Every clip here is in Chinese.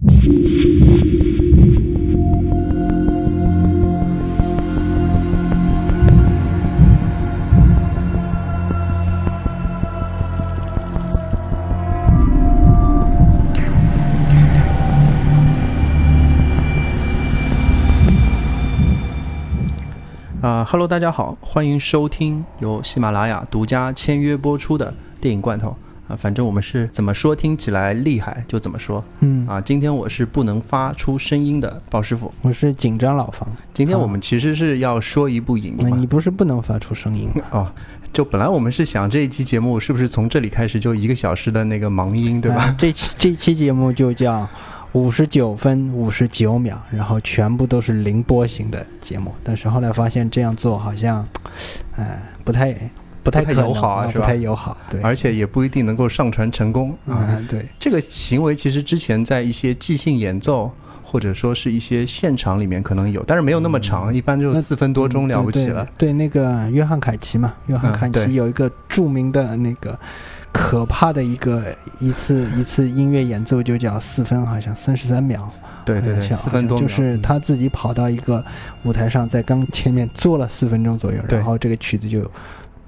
啊哈喽，大家好，欢迎收听由喜马拉雅独家签约播出的电影罐头。啊，反正我们是怎么说听起来厉害就怎么说，嗯啊，今天我是不能发出声音的鲍师傅，我是紧张老方。今天我们其实是要说一部影嘛，你不是不能发出声音吗？哦，就本来我们是想这一期节目是不是从这里开始就一个小时的那个盲音，对吧？啊这期这期节目就叫五十九分五十九秒，然后全部都是零波型的节目。但是后来发现这样做好像，呃，不太不太友好啊是吧不太友好。对，而且也不一定能够上传成功啊。嗯，对，这个行为其实之前在一些即兴演奏。或者说是一些现场里面可能有，但是没有那么长，一般就那四分多钟嗯了不起了。对对，对那个约翰凯奇嘛，约翰凯奇有一个著名的那个可怕的一个一次一次音乐演奏，就叫四分，好像三十三秒。对对对，四分多秒，就是嗯他自己跑到一个舞台上，在钢前面坐了四分钟左右，然后这个曲子就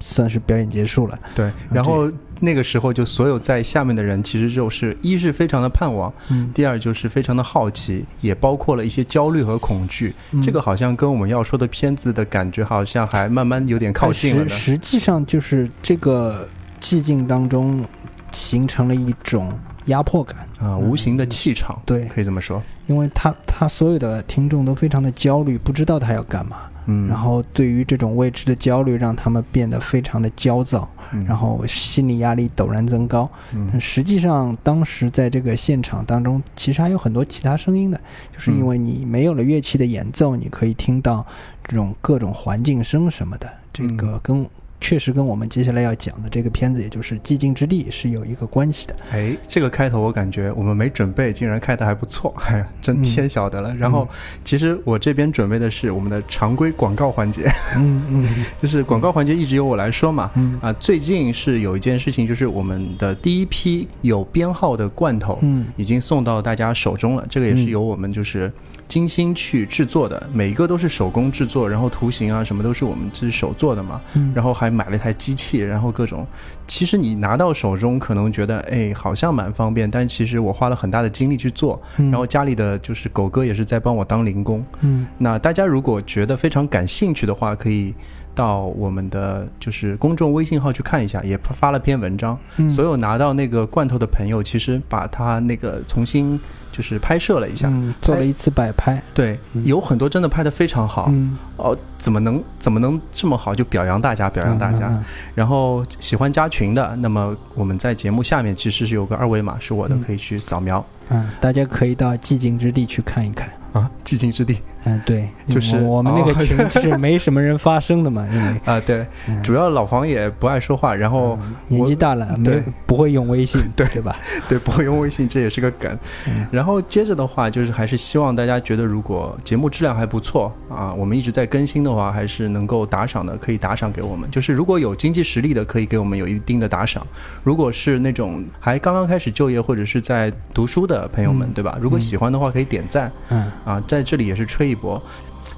算是表演结束了。对，然后那个时候就所有在下面的人，其实就是一是非常的盼望，嗯，第二就是非常的好奇，也包括了一些焦虑和恐惧。嗯这个好像跟我们要说的片子的感觉好像还慢慢有点靠近了。实实际上就是这个寂静当中形成了一种压迫感，啊，无形的气场，对，可以这么说。因为他他所有的听众都非常的焦虑，不知道他要干嘛，嗯，然后对于这种未知的焦虑，让他们变得非常的焦躁，嗯，然后心理压力陡然增高。嗯但实际上，当时在这个现场当中，其实还有很多其他声音的，就是因为你没有了乐器的演奏，你可以听到这种各种环境声什么的。这个跟确实跟我们接下来要讲的这个片子，也就是《寂静之地》是有一个关系的。哎，这个开头我感觉我们没准备，竟然开的还不错，哎呀，真嗯天晓得了。然后，其实我这边准备的是我们的常规广告环节，嗯嗯 就是广告环节一直由我来说嘛。嗯啊，最近是有一件事情，就是我们的第一批有编号的罐头嗯已经送到大家手中了。这个也是嗯由我们就是精心去制作的，每一个都是手工制作，然后图形啊什么都是我们自己手做的嘛。嗯，然后还买了一台机器，然后各种。其实你拿到手中，可能觉得哎好像蛮方便，但其实我花了很大的精力去做。嗯然后家里的就是狗哥也是在帮我当零工。嗯那大家如果觉得非常感兴趣的话，可以到我们的就是公众微信号去看一下，也发了篇文章。嗯所有拿到那个罐头的朋友，其实把它那个重新就是拍摄了一下。嗯做了一次摆拍。对，嗯有很多真的拍的非常好。嗯，哦，怎么能怎么能这么好？就表扬大家，表扬大家。嗯然后喜欢加群的，那么我们在节目下面其实是有个二维码，是我的，嗯可以去扫描。嗯，大家可以到寂静之地去看一看。啊，寂静之地嗯，对，就是我我们那个哦 群是没什么人发声的嘛，因为啊，对，嗯主要老黄也不爱说话，然后、嗯年纪大了，没对不会用微信，对对吧？对不会用微信，这也是个梗。嗯然后接着的话，就是还是希望大家觉得，如果节目质量还不错啊，我们一直在更新的话，还是能够打赏的，可以打赏给我们。就是如果有经济实力的，可以给我们有一定的打赏。如果是那种还刚刚开始就业或者是在读书的朋友们，嗯对吧？如果喜欢的话，可以点赞。嗯啊，在这里也是吹一波。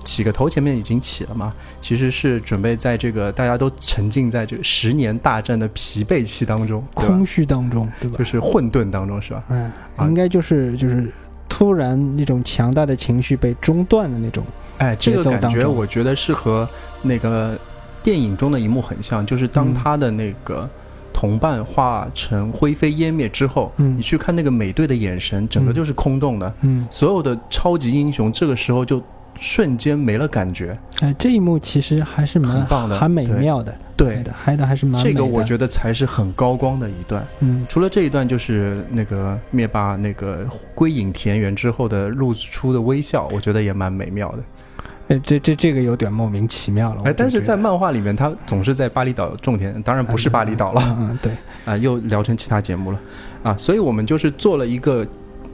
起个头前面已经起了嘛，其实是准备在这个大家都沉浸在这个十年大战的疲惫期当中，空虚当中，对吧就？是混沌当中，是吧？嗯，啊应该就是就是突然那种强大的情绪被中断的那种。哎，这个感觉我觉得是和那个电影中的一幕很像，就是当嗯他的那个同伴化成灰飞烟灭之后，嗯你去看那个美队的眼神，整个嗯就是空洞的，嗯，所有的超级英雄这个时候就瞬间没了感觉。哎，这一幕其实还是蛮很棒的还美妙的，对拍，的拍的还是蛮。这个我觉得才是很高光的一段。嗯除了这一段，就是那个灭霸那个归隐田园之后的露出的微笑，我觉得也蛮美妙的。哎，这这这个有点莫名其妙了。我哎，但是在漫画里面，他总是在巴厘岛种田，当然不是巴厘岛了嗯嗯，对，啊，又聊成其他节目了啊，所以我们就是做了一个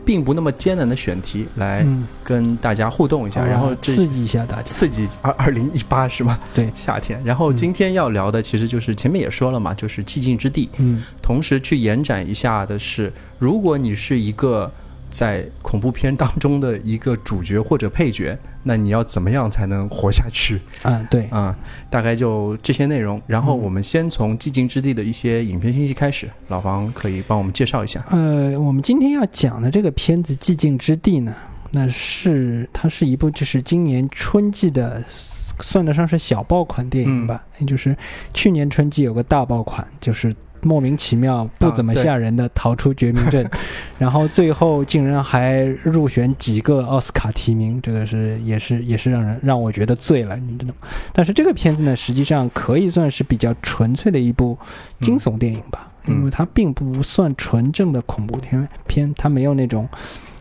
并不那么艰难的选题来嗯，跟大家互动一下，然后这刺激一下大家。刺激二二零一八是吗？对夏天。然后今天要聊的其实就是前面也说了嘛，就是寂静之地。嗯同时去延展一下的是，如果你是一个在恐怖片当中的一个主角或者配角，那你要怎么样才能活下去？啊，对，啊、大概就这些内容。然后我们先从《寂静之地》的一些影片信息开始，老房可以帮我们介绍一下。呃，我们今天要讲的这个片子《寂静之地》呢，那是它是一部就是今年春季的，算得上是小爆款电影吧。也就是去年春季有个大爆款，就是莫名其妙不怎么吓人的逃出绝命镇，然后最后竟然还入选几个奥斯卡提名，这个是也是也是让人让我觉得醉了，你知道吗？但是这个片子呢，实际上可以算是比较纯粹的一部惊悚电影吧，嗯因为它并不算纯正的恐怖片片，它没有那种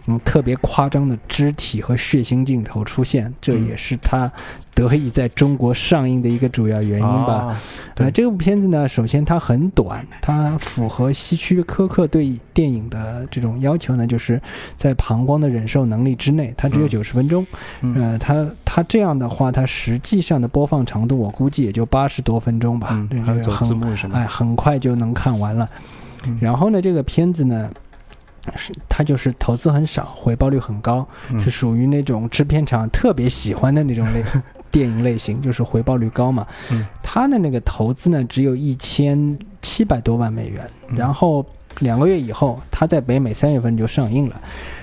嗯特别夸张的肢体和血腥镜头出现，这嗯也是他得以在中国上映的一个主要原因吧。呃，这部片子呢，首先它很短，它符合希区柯克对电影的这种要求呢，就是在膀胱的忍受能力之内，它只有嗯九十分钟。嗯呃，它它这样的话，它实际上的播放长度，我估计也就八十多分钟吧，很字幕什么。哎，很快就能看完了。嗯然后呢，这个片子呢，是它就是投资很少，回报率很高，嗯是属于那种制片厂特别喜欢的那种类 电影类型，就是回报率高嘛。嗯它的那个投资呢，只有一千七百多万美元，嗯然后两个月以后，它在北美三月份就上映了。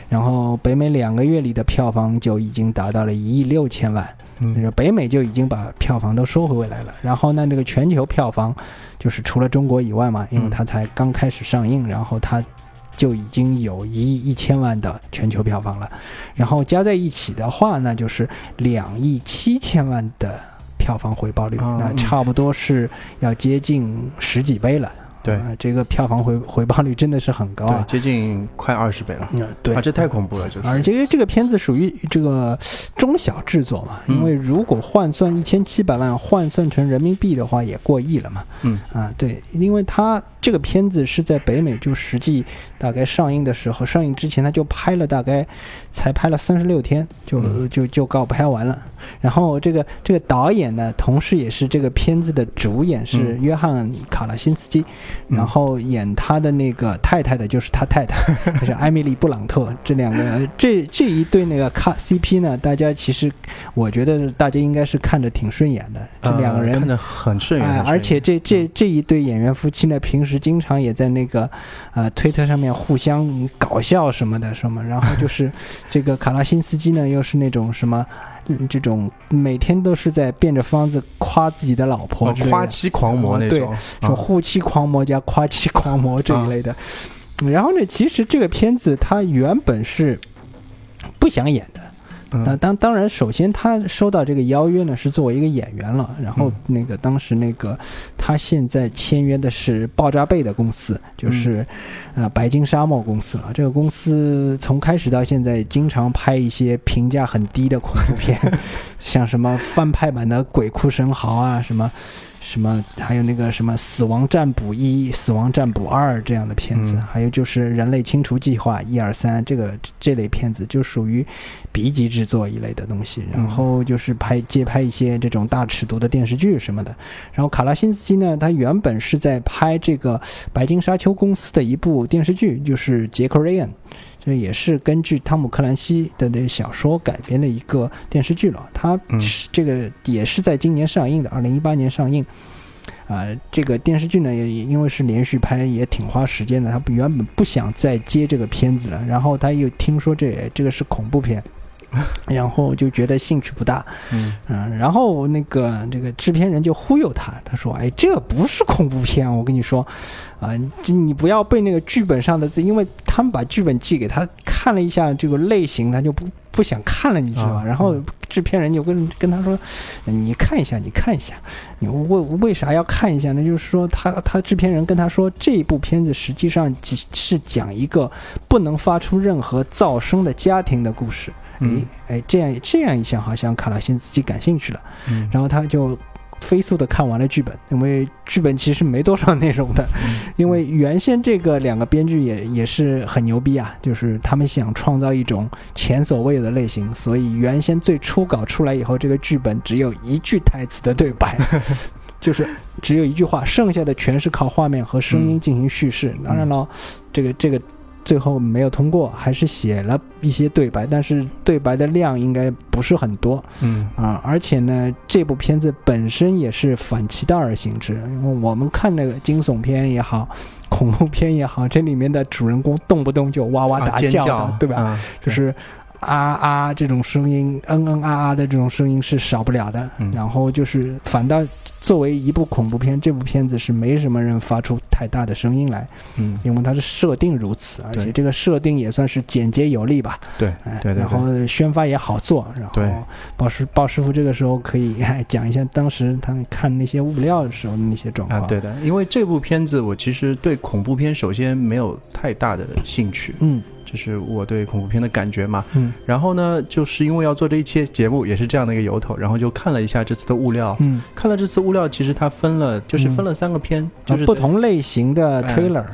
然后北美两个月里的票房就已经达到了一亿六千万，那嗯个北美就已经把票房都收回来了。然后呢，这个全球票房就是除了中国以外嘛，因为嗯它才刚开始上映，然后它就已经有一亿一千万的全球票房了。然后加在一起的话，那就是两亿七千万的票房回报率，哦那差不多是要接近十几倍了。对啊这个票房回回报率真的是很高对，啊。接近快二十倍了。嗯，对啊，这太恐怖了，就是。而且这个片子属于这个中小制作嘛，嗯因为如果换算一千七百万换算成人民币的话，也过亿了嘛。嗯啊，对，因为它这个片子是在北美就实际大概上映的时候，上映之前他就拍了大概才拍了三十六天，就嗯。就就告拍完了。然后这个这个导演呢，同时也是这个片子的主演是嗯。约翰卡拉辛斯基，嗯。然后演他的那个太太的就是他太太，就是艾米丽布朗特。这两个。这这一对那个卡 CP 呢，大家其实我觉得大家应该是看着挺顺眼的，这两个人。呃看着很顺眼而且这这嗯。这一对演员夫妻呢，平时经常也在那个呃推特上面互相搞笑什么的什么，然后就是 这个卡拉辛斯基呢，又是那种什么。嗯，这种每天都是在变着方子夸自己的老婆夸妻狂魔那对种，说啊护妻狂魔加夸妻狂魔这一类的。然后呢，其实这个片子它原本是不想演的，嗯那当当然，首先他收到这个邀约呢，是作为一个演员了。然后嗯那个当时那个他现在签约的是爆炸贝的公司，就是呃白金沙漠公司了。这个公司从开始到现在，经常拍一些评价很低的恐怖片，像什么翻拍版的《鬼哭神嚎》啊，什么。什么？还有那个什么《死亡占卜一》《死亡占卜二》这样的片子，嗯还有就是《人类清除计划》一二三这个这类片子，就属于 B 级制作一类的东西。然后就是拍接拍一些这种大尺度的电视剧什么的。然后卡拉辛斯基呢，他原本是在拍这个白金沙丘公司的一部电视剧，就是《杰克瑞恩》。这也是根据汤姆克兰西的那小说改编的一个电视剧了。它这个也是在今年上映的，二零一八年上映。啊、这个电视剧呢，也也因为是连续拍，也挺花时间的。他原本不想再接这个片子了，然后他又听说这这个是恐怖片，然后就觉得兴趣不大。嗯嗯，然后那个这个制片人就忽悠他，他说：“哎，这不是恐怖片，我跟你说，啊、这你不要被那个剧本上的字，因为他们把剧本寄给他看了一下这个类型，他就不不想看了，你知道吧？啊然后制片人就跟跟他说：‘你看一下，你看一下，你为为啥要看一下呢？就是说他他制片人跟他说，这部片子实际上只是讲一个不能发出任何噪声的家庭的故事。’嗯哎哎，这样这样一想，好像卡拉辛自己感兴趣了，嗯。然后他就飞速的看完了剧本，因为剧本其实没多少内容的，嗯。因为原先这个两个编剧也也是很牛逼啊，就是他们想创造一种前所未有的类型，所以原先最初稿出来以后，这个剧本只有一句台词的对白。就是只有一句话，剩下的全是靠画面和声音进行叙事。当然了，这个这个最后没有通过，还是写了一些对白，但是对白的量应该不是很多嗯啊。而且呢，这部片子本身也是反其道而行之，因为我们看那个惊悚片也好，恐怖片也好，这里面的主人公动不动就哇哇大叫的，叫对吧？啊就是啊啊这种声音，嗯嗯啊啊的这种声音是少不了的。嗯。然后就是反倒作为一部恐怖片，这部片子是没什么人发出太大的声音来，嗯，因为它是设定如此，而且这个设定也算是简洁有力吧。对哎，对对。然后宣发也好做，然后鲍师鲍师傅这个时候可以哎讲一下当时他看那些物料的时候的那些状况。啊，对的，因为这部片子我其实对恐怖片首先没有太大的兴趣，嗯这是我对恐怖片的感觉嘛。嗯。然后呢，就是因为要做这一期节目，也是这样的一个由头，然后就看了一下这次的物料。嗯，看了这次物料，其实它分了，就是分了三个片，就是啊不同类型的哎。trailer，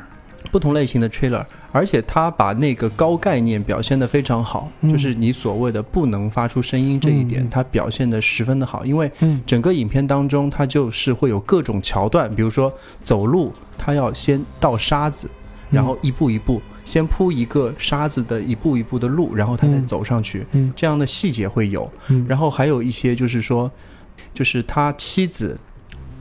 不同类型的 trailer，而且它把那个高概念表现得非常好，嗯。就是你所谓的不能发出声音这一点，嗯它表现得十分的好，因为嗯整个影片当中，它就是会有各种桥段，比如说走路，它要先倒沙子，然后一步一步，先铺一个沙子的一步一步的路，然后他再嗯。走上去，嗯。这样的细节会有。嗯，然后还有一些就是说，就是他妻子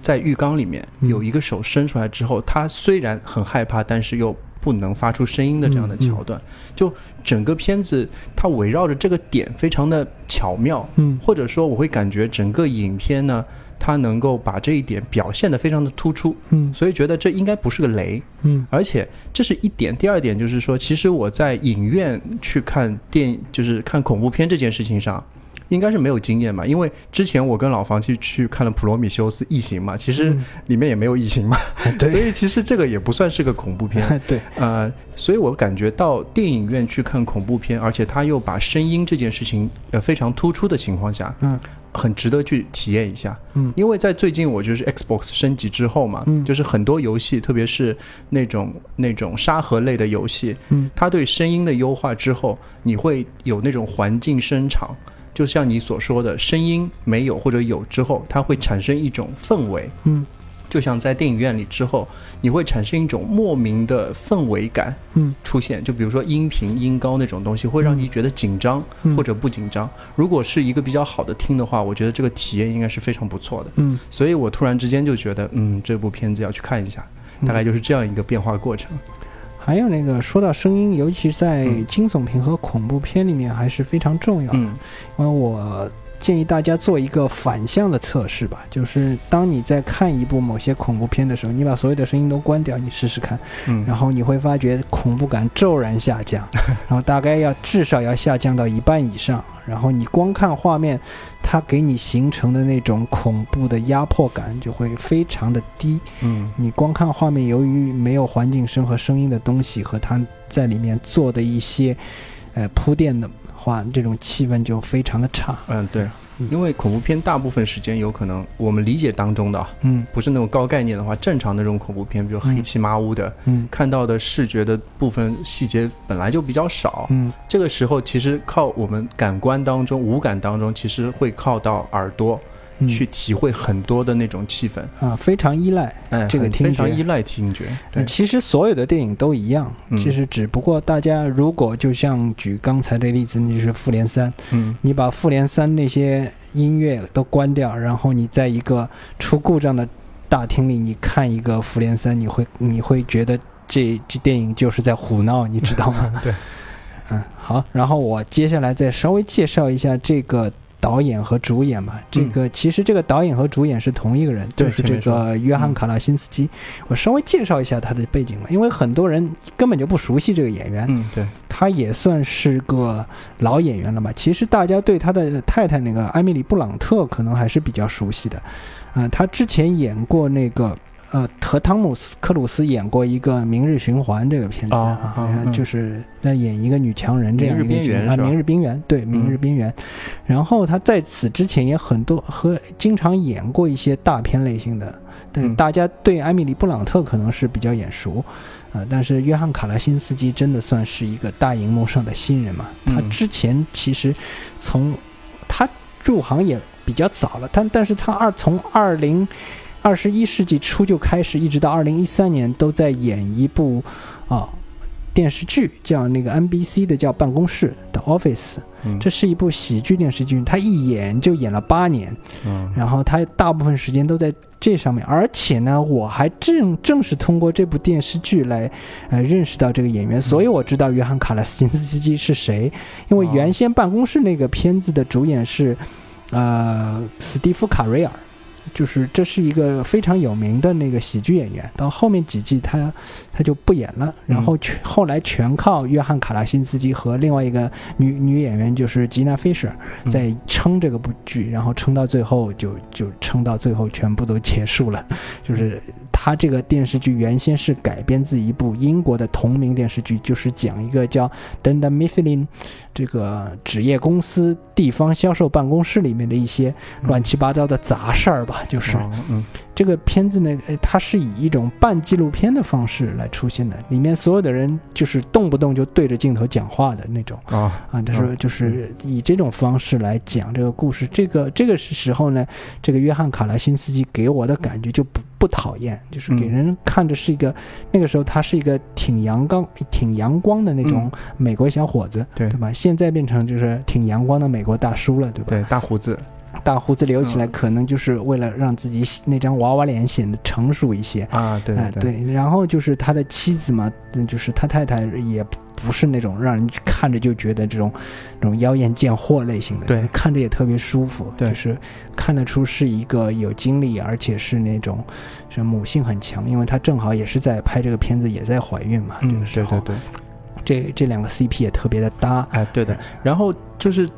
在浴缸里面嗯。有一个手伸出来之后，他虽然很害怕，但是又不能发出声音的这样的桥段，就整个片子它围绕着这个点非常的巧妙，嗯。或者说我会感觉整个影片呢，它能够把这一点表现得非常的突出，嗯所以觉得这应该不是个雷。嗯而且这是一点，第二点就是说，其实我在影院去看电影，就是看恐怖片这件事情上，应该是没有经验嘛。因为之前我跟老房去去看了《普罗米修斯：异形》嘛，其实嗯里面也没有异形嘛，对所以其实这个也不算是个恐怖片。对，呃，所以我感觉到电影院去看恐怖片，而且他又把声音这件事情呃非常突出的情况下，嗯很值得去体验一下。嗯因为在最近我就是 Xbox 升级之后嘛，嗯就是很多游戏，特别是那种那种沙盒类的游戏，嗯它对声音的优化之后，你会有那种环境声场。就像你所说的，声音没有或者有之后，它会产生一种氛围，嗯就像在电影院里之后，你会产生一种莫名的氛围感嗯出现。就比如说音频、音高那种东西，会让你觉得紧张嗯或者不紧张。如果是一个比较好的听的话，我觉得这个体验应该是非常不错的。嗯，所以我突然之间就觉得，嗯，这部片子要去看一下，嗯大概就是这样一个变化过程。还有那个说到声音，尤其在嗯惊悚片和恐怖片里面还是非常重要的。嗯因为我建议大家做一个反向的测试吧，就是当你在看一部某些恐怖片的时候，你把所有的声音都关掉，你试试看，嗯，然后你会发觉恐怖感骤然下降，然后大概要至少要下降到一半以上，然后你光看画面，它给你形成的那种恐怖的压迫感就会非常的低。嗯你光看画面，由于没有环境声和声音的东西和它在里面做的一些呃铺垫的话，这种气氛就非常的差。嗯，对嗯，因为恐怖片大部分时间有可能我们理解当中的啊，嗯不是那种高概念的话，正常的这种恐怖片，比如黑漆麻乌的，嗯看到的视觉的部分细节本来就比较少。嗯这个时候，其实靠我们感官当中、五感当中，其实会靠到耳朵嗯去体会很多的那种气氛。啊，非常依赖。哎，这个听觉很非常依赖听觉。对呃，其实所有的电影都一样，嗯就是只不过大家如果就像举刚才的例子，那就是《复联三》，嗯你把《复联三》那些音乐都关掉，然后你在一个出故障的大厅里，你看一个《复联三》，你会你会觉得这这电影就是在胡闹，你知道吗？对，嗯，好，然后我接下来再稍微介绍一下这个导演和主演嘛。这个其实这个导演和主演是同一个人，嗯就是这个约翰嗯卡拉辛斯基。我稍微介绍一下他的背景吧，因为很多人根本就不熟悉这个演员。嗯，对，他也算是个老演员了嘛？其实大家对他的太太那个艾米丽·布朗特可能还是比较熟悉的。嗯、他之前演过那个呃，和汤姆斯·克鲁斯演过一个《明日循环》这个片子哦啊，哦嗯就是在演一个女强人这样一个角色啊，明日边缘》对，《明日嗯边缘》然后他在此之前也很多和经常演过一些大片类型的，但嗯大家对艾米丽·布朗特可能是比较眼熟。呃，但是约翰·卡拉辛斯基真的算是一个大荧幕上的新人嘛？他嗯之前其实从他入行也比较早了，但但是他二从二零二十一世纪初就开始，一直到二零一三年都在演一部啊、电视剧，叫那个 NBC 的叫《办公室》的 Office，嗯。这是一部喜剧电视剧，他一演就演了八年，嗯。然后他大部分时间都在这上面，而且呢，我还正正是通过这部电视剧来呃认识到这个演员，所以我知道约翰卡拉斯金斯基是谁，因为哦。原先办公室那个片子的主演是呃史蒂夫卡瑞尔。就是这是一个非常有名的那个喜剧演员，到后面几季他他就不演了，然后全后来全靠约翰卡拉辛斯基和另外一个女女演员就是吉娜菲舍在撑这个部剧，然后撑到最后就就撑到最后全部都结束了。就是他这个电视剧原先是改编自一部英国的同名电视剧，就是讲一个叫 Dunder Mifflin 这个纸业公司地方销售办公室里面的一些乱七八糟的杂事儿吧，就是。嗯这个片子呢，呃它是以一种半纪录片的方式来出现的，里面所有的人就是动不动就对着镜头讲话的那种啊啊，但是就是以这种方式来讲这个故事。这个这个时候呢，这个约翰卡拉辛斯基给我的感觉就不不讨厌，就是给嗯人看着是一个那个时候他是一个挺阳刚、挺阳光的那种美国小伙子，嗯对对吧？现在变成就是挺阳光的美国大叔了，对吧？对大胡子大胡子留起来，嗯。可能就是为了让自己那张娃娃脸显得成熟一些。啊对哎，对。对，然后就是他的妻子嘛，嗯就是他太太也不是那种让人看着就觉得这种这种妖艳贱货类型的，对。看着也特别舒服，对。就是看得出是一个有精力，而且是那种是母性很强，因为她正好也是在拍这个片子，也在怀孕嘛，这嗯个时候，对对。对这这两个 CP 也特别的搭，哎对的，然后就是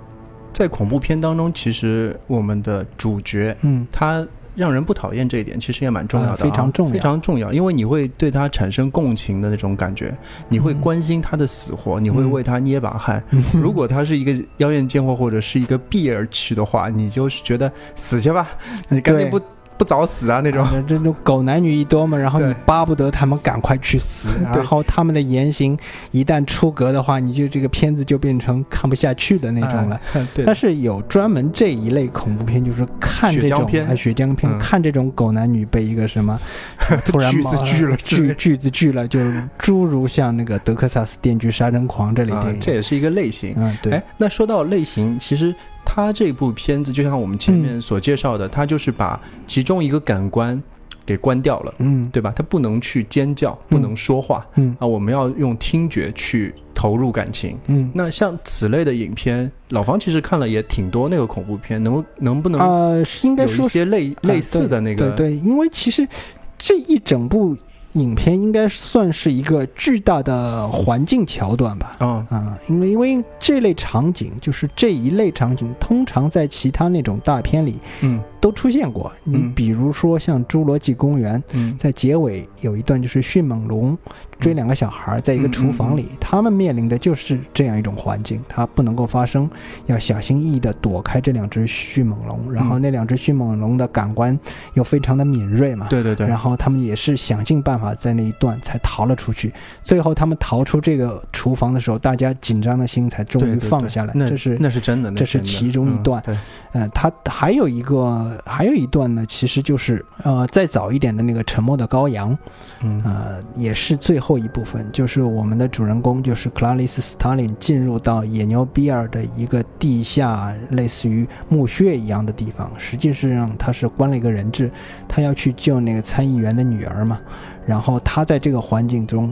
在恐怖片当中，其实我们的主角嗯，他让人不讨厌这一点，其实也蛮重要的、非常重要。非常重要，因为你会对他产生共情的那种感觉，你会嗯关心他的死活，你会为他捏把汗。嗯。如果他是一个妖艳贱货或者是一个避而去的话，你就是觉得死去吧，你赶紧不不早死啊那种。啊这种狗男女一多嘛，然后你巴不得他们赶快去死，然后他们的言行一旦出格的话，你就这个片子就变成看不下去的那种了。哎，对。但是有专门这一类恐怖片，就是看这种血浆片。啊血浆片，嗯。看这种狗男女被一个什么 突然锯子锯了锯锯子锯了，就诸如像那个德克萨斯电锯杀人狂这类啊电影，这也是一个类型。嗯对。哎，，那说到类型，其实它这部片子就像我们前嗯面所介绍的，它就是把其中一个感官给关掉了，嗯对吧？他不能去尖叫，不能说话、嗯啊，我们要用听觉去投入感情。嗯那像此类的影片，老方其实看了也挺多那个恐怖片，能能不能呃，应该说一说些类、类似的那个？对对，因为其实这一整部影片应该算是一个巨大的环境桥段吧。啊，啊，因为因为这类场景就是这一类场景，通常在其他那种大片里嗯都出现过。你嗯比如说像《侏罗纪公园》，嗯在结尾有一段就是迅猛龙追两个小孩，在一个厨房里，他们面临的就是这样一种环境，它不能够发生，要小心翼翼地躲开这两只迅猛龙，然后那两只迅猛龙的感官又非常的敏锐嘛。对对对然，后他们也是想尽办法在那一段才逃了出去。最后他们逃出这个厨房的时候，大家紧张的心才终于放下来。那这是那是真的，那这是其中一段嗯对，呃，它还有一个还有一段呢，其实就是呃再早一点的那个《沉默的羔羊》，嗯呃，也是最后一部分，就是我们的主人公就是克拉丽丝·斯塔林进入到野牛比尔的一个地下类似于墓穴一样的地方，实际上他是关了一个人质，他要去救那个参议员的女儿嘛，然后他在这个环境中，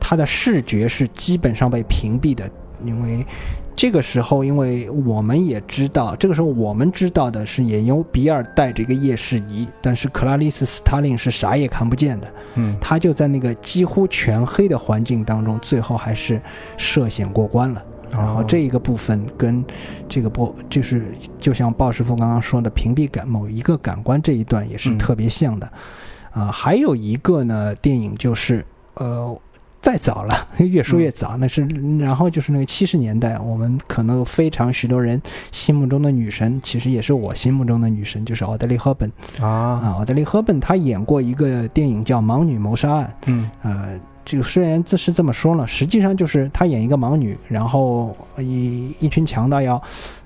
他的视觉是基本上被屏蔽的，因为。这个时候，因为我们也知道，这个时候我们知道的是也由比尔带着一个夜视仪，但是克拉丽丝·斯塔林是啥也看不见的。嗯他就在那个几乎全黑的环境当中，最后还是涉险过关了。然后这一个部分跟这个波就是就像鲍师傅刚刚说的屏蔽感某一个感官这一段也是嗯特别像的。啊、还有一个呢，电影就是呃。再早了，越说越早，那是然后就是那个七十年代，我们可能非常许多人心目中的女神，其实也是我心目中的女神，就是奥黛丽·赫本。啊，啊，奥黛丽·赫本她演过一个电影叫《盲女谋杀案》，嗯。呃，这个虽然这是这么说了，实际上就是她演一个盲女，然后一一群强盗要，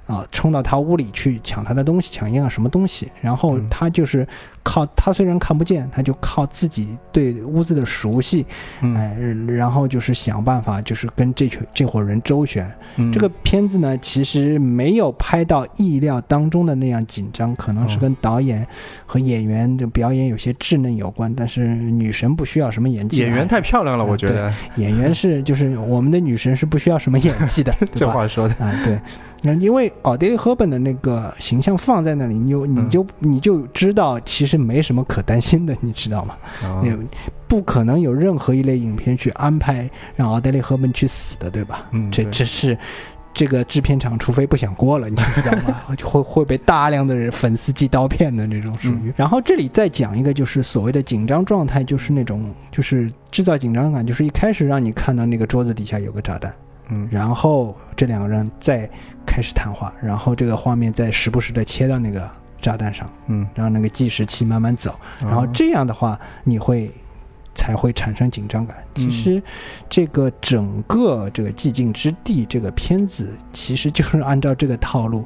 啊，冲到她屋里去抢她的东西，抢一样什么东西，然后她就是靠他虽然看不见，他就靠自己对屋子的熟悉，嗯哎，然后就是想办法，就是跟这群这伙人周旋。嗯这个片子呢，其实没有拍到意料当中的那样紧张，可能是哦跟导演和演员的表演有些稚嫩有关。但是女神不需要什么演技啊，演员太漂亮了，我觉得演员是就是我们的女神是不需要什么演技的，这？话说的，啊，对，那因为奥黛丽·赫本的那个形象放在那里，你有你嗯就你就知道其实没什么可担心的，你知道吗？啊也不可能有任何一类影片去安排让奥黛丽·赫本去死的，对吧？这嗯这这是这个制片厂，除非不想过了，你知道吗？就 会会被大量的人粉丝寄刀片的那种属嗯于。然后这里再讲一个，就是所谓的紧张状态，就是那种就是制造紧张感，就是一开始让你看到那个桌子底下有个炸弹。嗯然后这两个人再开始谈话，然后这个画面再时不时的切到那个炸弹上，嗯，让那个计时器慢慢走，然后啊这样的话你会才会产生紧张感。其嗯实这个整个这个寂静之地这个片子，其实就是按照这个套路，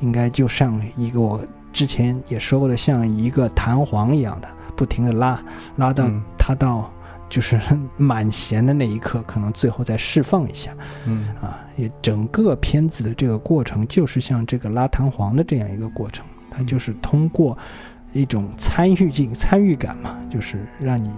应该就像一个我之前也说过的，像一个弹簧一样的，不停的拉拉到嗯它到。就是满弦的那一刻，可能最后再释放一下。嗯啊，也整个片子的这个过程就是像这个拉弹簧的这样一个过程，它就是通过一种参与性、参与感嘛，就是让你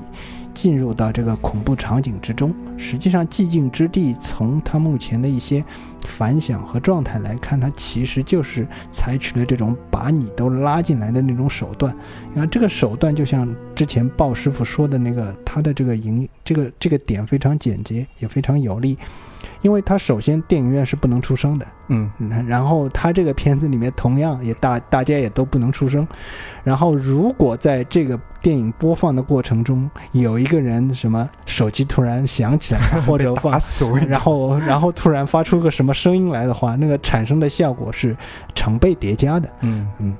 进入到这个恐怖场景之中。实际上，《寂静之地》从它目前的一些反响和状态来看，它其实就是采取了这种把你都拉进来的那种手段。然后这个手段就像之前鲍师傅说的那个，他的这个营这个这个点非常简洁，也非常有力。因为他首先电影院是不能出声的，嗯嗯，然后他这个片子里面同样也大大家也都不能出声，然后如果在这个电影播放的过程中有一个人什么手机突然响起来，或者 放打死！然后然后突然发出个什么声音来的话，那个产生的效果是成倍叠加的。嗯嗯，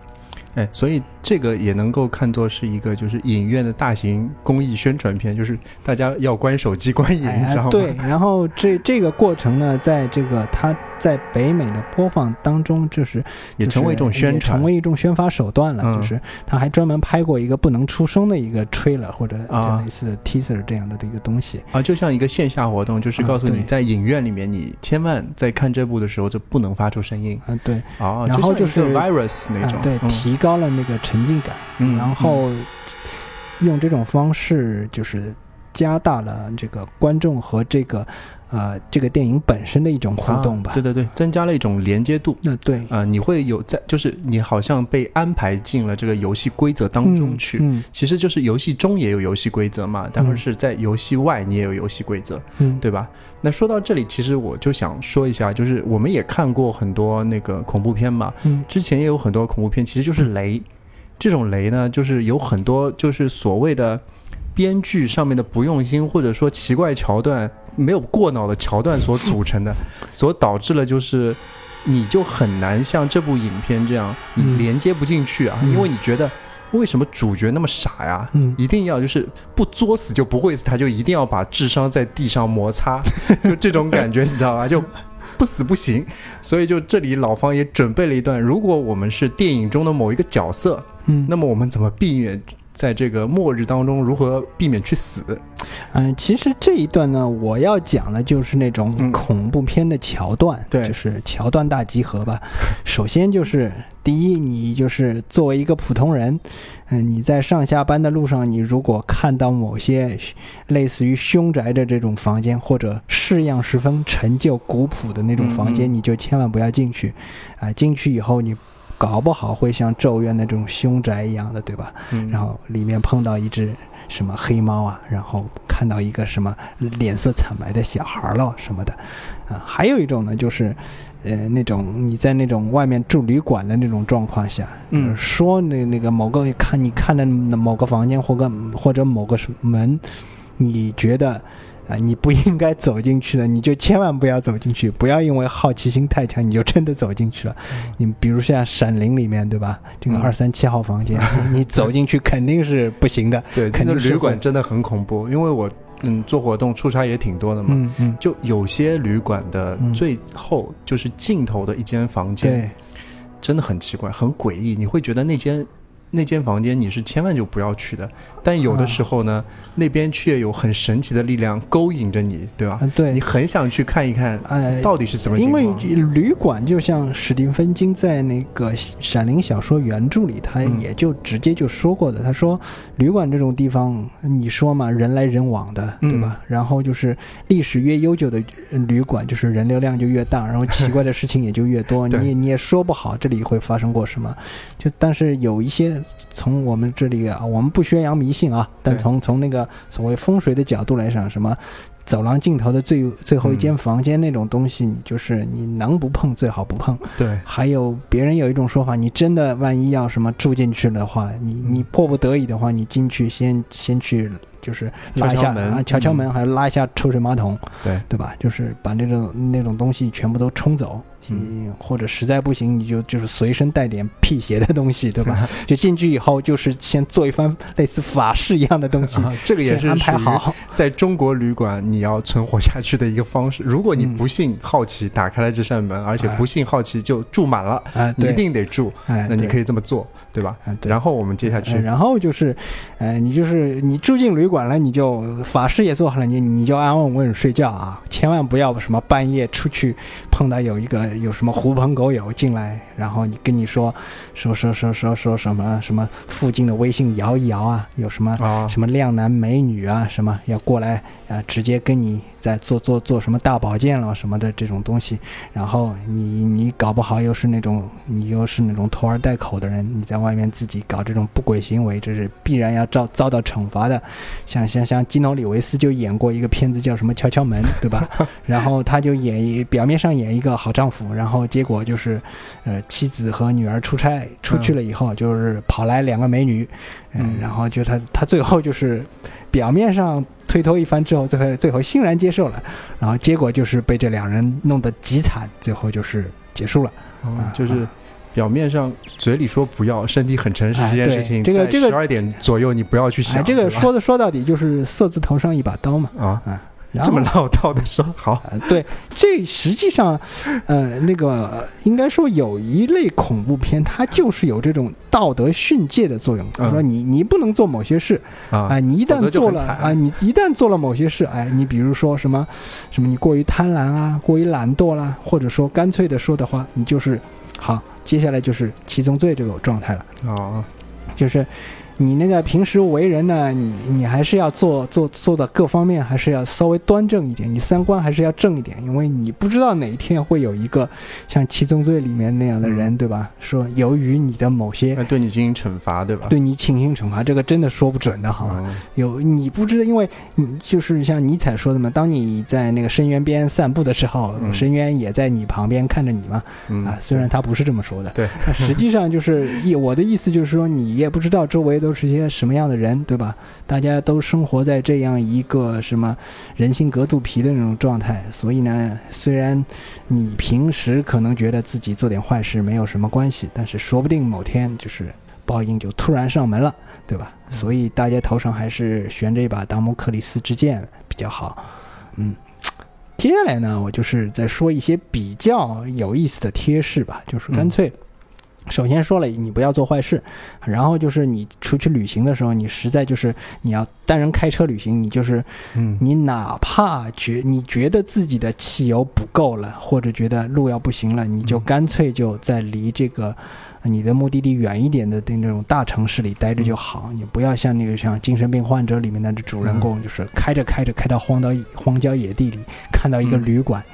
哎，所以这个也能够看作是一个就是影院的大型公益宣传片，就是大家要关手机、关影，你知道吗？哎对，然后这这个过程呢，在这个它在北美的播放当中，就是也成为一种宣传成为一种宣发手段了。嗯就是他还专门拍过一个不能出声的一个 trailer 或者类似的 teaser 这样的一个东西。啊，就像一个线下活动，就是啊告诉你在影院里面，你千万在看这部的时候就不能发出声音啊，对，哦，然后就是 virus 那种，啊，对，嗯提高了那个沉浸感，嗯然后用这种方式就是加大了这个观众和这个呃这个电影本身的一种互动吧。啊对对对，增加了一种连接度。那对。啊、你会有在，就是你好像被安排进了这个游戏规则当中去。嗯其实就是游戏中也有游戏规则嘛，但嗯是在游戏外你也有游戏规则，嗯，对吧？那说到这里，其实我就想说一下，就是我们也看过很多那个恐怖片嘛，嗯之前也有很多恐怖片，其实就是雷。这种雷呢，就是有很多就是所谓的编剧上面的不用心，或者说奇怪桥段没有过脑的桥段所组成的，所导致了就是你就很难像这部影片这样，你嗯连接不进去啊，嗯因为你觉得为什么主角那么傻呀？嗯一定要就是不作死就不会死，他就一定要把智商在地上摩擦，就这种感觉，你知道吧？就不死不行。所以就这里老方也准备了一段，如果我们是电影中的某一个角色，嗯，那么我们怎么避免在这个末日当中如何避免去死？嗯，其实这一段呢，我要讲的就是那种嗯恐怖片的桥段，对就是桥段大集合吧。首先就是第一，你就是作为一个普通人，嗯，你在上下班的路上，你如果看到某些类似于凶宅的这种房间，或者式样十分陈旧古朴的那种房间，嗯嗯你就千万不要进去，啊、进去以后你。搞不好会像《咒怨》那种凶宅一样的，对吧？嗯然后里面碰到一只什么黑猫啊，然后看到一个什么脸色惨白的小孩了什么的，啊，还有一种呢，就是，呃，那种你在那种外面住旅馆的那种状况下，嗯呃说那那个某个看你看的某个房间或个或者某个门，你觉得。啊，你不应该走进去的，你就千万不要走进去，不要因为好奇心太强，你就真的走进去了。你比如像《闪灵》里面，对吧？这个嗯二三七号房间，你走进去肯定是不行的。对，那肯定旅馆真的很恐怖，因为我嗯做活动出差也挺多的嘛，嗯嗯，就有些旅馆的嗯最后就是尽头的一间房间，对，真的很奇怪，很诡异，你会觉得那间那间房间你是千万就不要去的，但有的时候呢，那边却有很神奇的力量勾引着你，对吧？啊对你，很想去看一看哎，到底是怎么情因为。旅馆就像史蒂芬金在那个《闪灵》小说原著里，他嗯也就直接就说过的。他说，旅馆这种地方，你说嘛，人来人往的，对吧？嗯然后就是历史越悠久的呃旅馆，就是人流量就越大，然后奇怪的事情也就越多。你你也说不好这里会发生过什么。就但是有一些从我们这里啊，我们不宣扬迷信啊，但从从那个所谓风水的角度来讲，什么？走廊尽头的最最后一间房间那种东西，你就是你能不碰最好不碰。对，还有别人有一种说法，你真的万一要什么住进去的话，你嗯你迫不得已的话，你进去先先去就是拉一下敲敲门啊，敲敲门，嗯还有拉一下抽水马桶，对对吧？就是把那种那种东西全部都冲走。嗯嗯，或者实在不行，你就就是随身带点辟邪的东西，对吧？就进去以后，就是先做一番类似法事一样的东西，啊，这个也是安排好。在中国旅馆你要存活下去的一个方式。如果你嗯不幸好奇打开了这扇门，而且不幸好奇就住满了，啊，你一，定得住，哎，那你可以以这么做，对吧？然后我们接下呃去，然后就是，呃，你就是你住进旅馆了，你就法事也做好了，你你就安安稳稳睡觉啊，千万不要什么半夜出去碰到有一个有什么狐朋狗友进来，然后你跟你说说说说说说什么什么附近的微信摇一摇啊，有什么啊，什么靓男美女啊，什么要过来啊，直接跟你在做做做什么大保健了什么的这种东西，然后你你搞不好又是那种你又是那种拖儿带口的人，你在外面自己搞这种不轨行为，这是必然要遭遭到惩罚的。像像像基努里维斯就演过一个片子叫什么《敲敲门》，对吧？然后他就演一表面上演一个好丈夫，然后结果就是，呃，妻子和女儿出差出去了以后，就是跑来两个美女，嗯嗯，然后就他他最后就是表面上推脱一番之后，最后最后欣然接受了，然后结果就是被这两人弄得极惨，最后就是结束了。就是表面上嘴里说不要，身体很诚实这件事情，这个这个十二点左右你不要去想，哎，这个说的说到底就是色字头上一把刀嘛。啊，然后这么唠叨的说好，呃，对，这实际上，呃，那个呃应该说有一类恐怖片，它就是有这种道德训诫的作用。他说嗯你你不能做某些事，啊啊，你一旦做了啊，你一旦做了某些事，哎，你比如说什么什么，你过于贪婪啊，过于懒惰啦，或者说干脆的说的话，你就是好，接下来就是七宗罪这个状态了，啊，就是。你那个平时为人呢，你你还是要做做做的各方面还是要稍微端正一点，你三观还是要正一点，因为你不知道哪一天会有一个像七宗罪里面那样的人，对吧？说由于你的某些对你进行惩罚，对吧？对你进行惩罚，这个真的说不准的，好吗？嗯有你不知道，因为你就是像尼采说的嘛，当你在那个深渊边散步的时候，嗯深渊也在你旁边看着你嘛。嗯啊，虽然他不是这么说的，对，但实际上就是意我的意思就是说，你也不知道周围都是些什么样的人，对吧？大家都生活在这样一个什么人心隔肚皮的那种状态，所以呢，虽然你平时可能觉得自己做点坏事没有什么关系，但是说不定某天就是报应就突然上门了，对吧？嗯所以大家头上还是悬着一把达摩克里斯之剑比较好。嗯，接下来呢，我就是再说一些比较有意思的贴士吧，就是干脆。首先说了，你不要做坏事，然后就是你出去旅行的时候，你实在就是你要单人开车旅行，你就是嗯。你哪怕觉你觉得自己的汽油不够了，或者觉得路要不行了，你就嗯。干脆就在离这个呃你的目的地远一点的那种大城市里待着就好。你不要像那个像精神病患者里面的主人公，就是开着开着开到荒岛荒郊野地里，看到一个嗯。旅馆。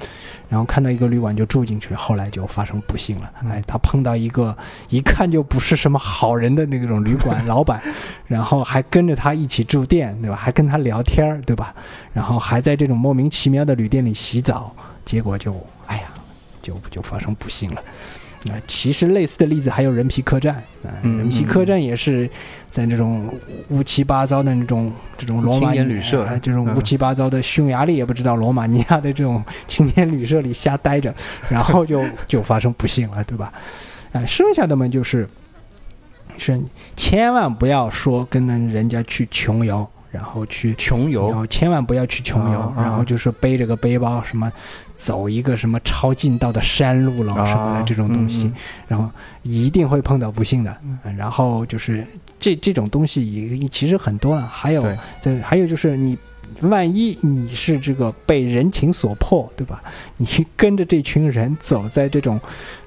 然后看到一个旅馆就住进去，后来就发生不幸了。嗯哎，他碰到一个一看就不是什么好人的那种旅馆老板，然后还跟着他一起住店，对吧？还跟他聊天儿，对吧？然后还在这种莫名其妙的旅店里洗澡，结果就哎呀，就就发生不幸了。那、其实类似的例子还有人皮客栈啊、嗯人皮客栈也是在这种乌七八糟的那种这种罗马尼亚旅社啊这种嗯乌七八糟的匈牙利也不知道罗马尼亚的这种 青年旅社里瞎待着，然后就 就发生不幸了，对吧？啊，剩下的嘛就是是千万不要说跟人家去穷游，然后去穷游，然后千万不要去穷游，然后就是背着个背包，什么走一个什么超近道的山路了什么的啊这种东西，嗯然后一定会碰到不幸的。嗯然后就是这这种东西也其实很多了，还有对这还有就是你。万一你是这个被人情所迫，对吧？你跟着这群人走在这种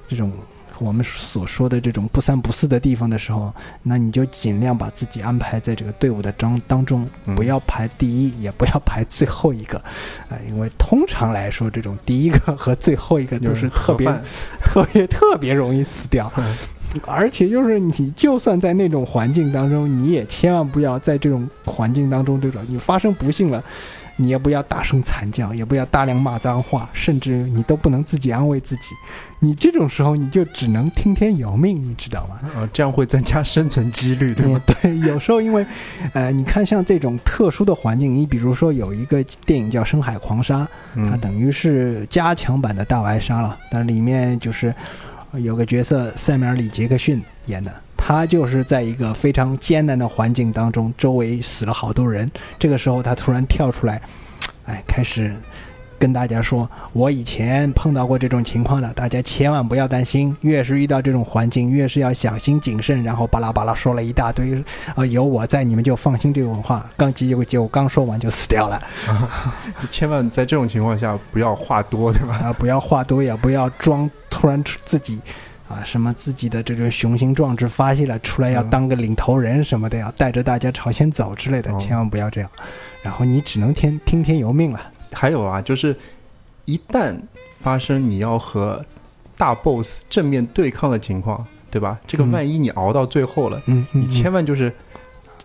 这种我们所说的这种不三不四的地方的时候，那你就尽量把自己安排在这个队伍的当当中，嗯。不要排第一，也不要排最后一个，啊、因为通常来说，这种第一个和最后一个都是特别 特别特别容易死掉。而且就是你，就算在那种环境当中，你也千万不要在这种环境当中，这种你发生不幸了，你也不要大声惨叫，也不要大量骂脏话，甚至你都不能自己安慰自己。你这种时候，你就只能听天由命，你知道吗？啊，这样会增加生存几率，对嗯吗？，对，有时候因为，呃，你看像这种特殊的环境，你比如说有一个电影叫《深海狂鲨》，它嗯，等于是加强版的大白鲨了，但里面就是呃有个角色塞缪尔里杰克逊演的，他就是在一个非常艰难的环境当中，周围死了好多人，这个时候他突然跳出来，哎，开始。跟大家说，我以前碰到过这种情况的，大家千万不要担心。越是遇到这种环境，越是要小心谨慎。然后巴拉巴拉说了一大堆，呃，有我在，你们就放心这种话。刚结果结果刚说完就死掉了。千万在这种情况下不要话多，对吧？啊，不要话多，也不要装突然出自己啊什么自己的这种雄心壮志发泄了出来，要嗯当个领头人什么的，要带着大家朝前走之类的，哦千万不要这样。然后你只能听听天由命了。还有啊，就是一旦发生你要和大 boss 正面对抗的情况，对吧？这个嗯万一你熬到最后了，你千万就是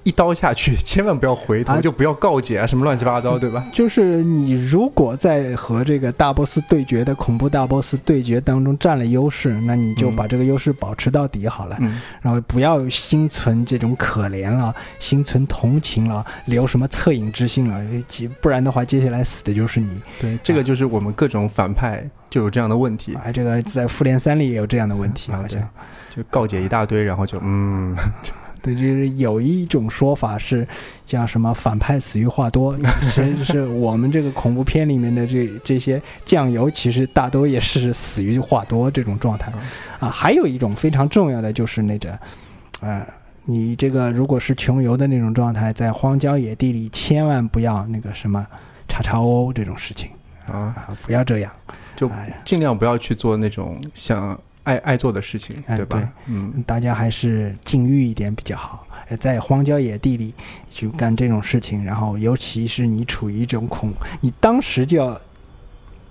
一刀下去，千万不要回头，啊就不要告解啊，什么乱七八糟，对吧？就是你如果在和这个大 boss 对决的恐怖大 boss 对决当中占了优势，那你就嗯把这个优势保持到底好了。嗯，然后不要心存这种可怜了，心存同情了，留什么恻隐之心了，不然的话，接下来死的就是你。对，这个就是我们各种反派就有这样的问题，哎，这个在复联三里也有这样的问题，好像。就告解一大堆，然后就嗯，对，就是有一种说法是叫什么“反派死于话多”，是是我们这个恐怖片里面的这这些酱油，其实大多也是死于话多这种状态啊。还有一种非常重要的就是那个，呃，你这个如果是穷游的那种状态，在荒郊野地里，千万不要那个什么叉叉 O 这种事情啊，啊，不要这样。就尽量不要去做那种想爱爱做的事情，哎对吧？对嗯，大家还是禁欲一点比较好。呃在荒郊野地里去干这种事情，然后尤其是你处于一种恐，你当时就要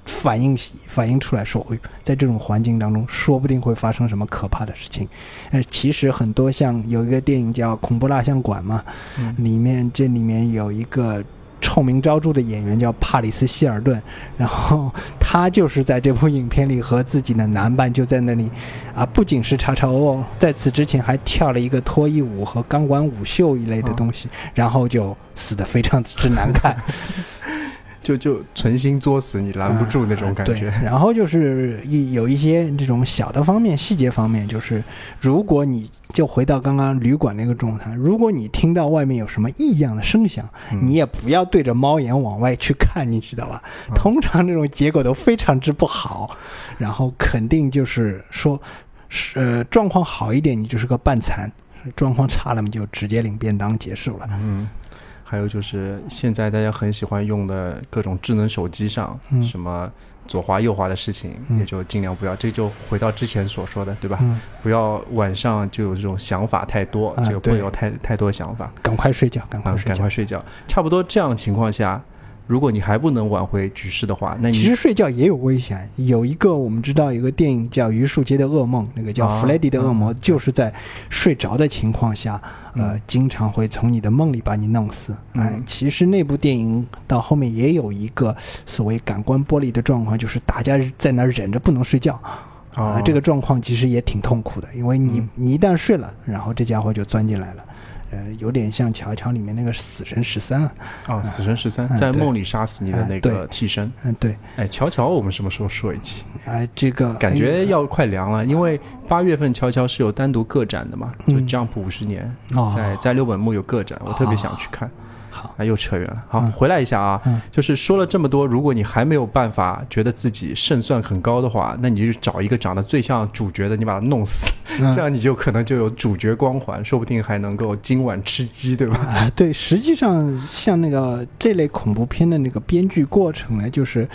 反应反应出来说，哎，在这种环境当中，说不定会发生什么可怕的事情。呃，其实很多像有一个电影叫《恐怖蜡像馆》嘛，嗯里面这里面有一个臭名昭著的演员叫帕里斯希尔顿，然后他就是在这部影片里和自己的男伴就在那里啊，不仅是叉叉 O，在此之前还跳了一个脱衣舞和钢管舞秀一类的东西，然后就死得非常之难看。就就存心作死，你拦不住那种感对觉。，然后就是一有一些这种小的方面、细节方面，就是如果你就回到刚刚旅馆那个状态，如果你听到外面有什么异样的声响，嗯你也不要对着猫眼往外去看，你知道吧？嗯通常这种结果都非常之不好，然后肯定就是说，是呃状况好一点，你就是个半残；状况差了，你就直接领便当结束了。嗯，还有就是现在大家很喜欢用的各种智能手机上，嗯什么左滑右滑的事情，嗯也就尽量不要。这就回到之前所说的，对吧？嗯，不要晚上就有这种想法太多，啊就不会有太太多想法赶快睡觉，赶啊快，睡觉赶快。睡觉。差不多这样情况下，如果你还不能挽回局势的话，那你其实睡觉也有危险。有一个我们知道有个电影叫《榆树街的噩梦》，那个叫啊弗雷迪的恶魔，嗯就是在睡着的情况下，呃嗯，经常会从你的梦里把你弄死。哎嗯，其实那部电影到后面也有一个所谓感官剥离的状况，就是大家在那儿忍着不能睡觉。啊、啊这个状况其实也挺痛苦的，因为你、嗯你一旦睡了，然后这家伙就钻进来了，呃，有点像《乔乔》里面那个死神十三，啊，哦死神十三嗯在梦里杀死你的那个替身。嗯，对，哎，乔乔，我们什么时候说一期？哎、这个感觉要快凉了，因为八月份乔乔是有单独个展的嘛，就嗯。Jump 五十年，哦。在在六本木有个展，我特别想去看。好好。啊，又扯远了。好，嗯回来一下啊，嗯就是说了这么多，如果你还没有办法觉得自己胜算很高的话，那你就找一个长得最像主角的，你把他弄死，嗯 这样你就可能就有主角光环，说不定还能够今晚吃鸡，对吧？啊，对，实际上像那个这类恐怖片的那个编剧过程呢，就是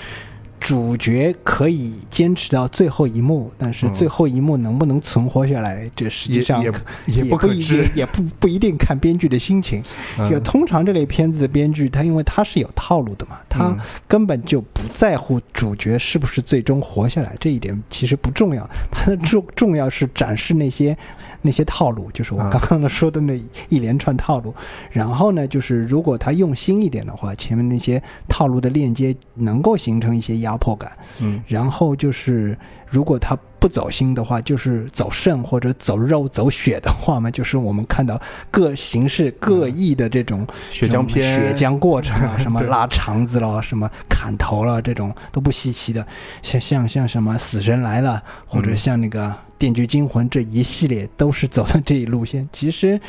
主角可以坚持到最后一幕，但是嗯最后一幕能不能存活下来，这实际上也可也也不可知定，也不 不一定看编剧的心情。就嗯通常这类片子的编剧，他因为他是有套路的嘛，他嗯根本就不在乎主角是不是最终活下来，这一点其实不重要。他的重重要是展示那些那些套路，就是我啊刚刚的说的那一连串套路。然后呢，就是如果他用心一点的话，前面那些套路的链接能够形成一些压迫感。嗯然后就是如果他不走心的话，就是走肾或者走肉、走血的话嘛，就是我们看到各形式各异的这种血浆片，血浆过程啊，什么拉肠子了，什么砍头了，这种都不稀奇的。像像像什么死神来了，或者嗯像那个电锯惊魂这一系列，都是走的这一路线。其实。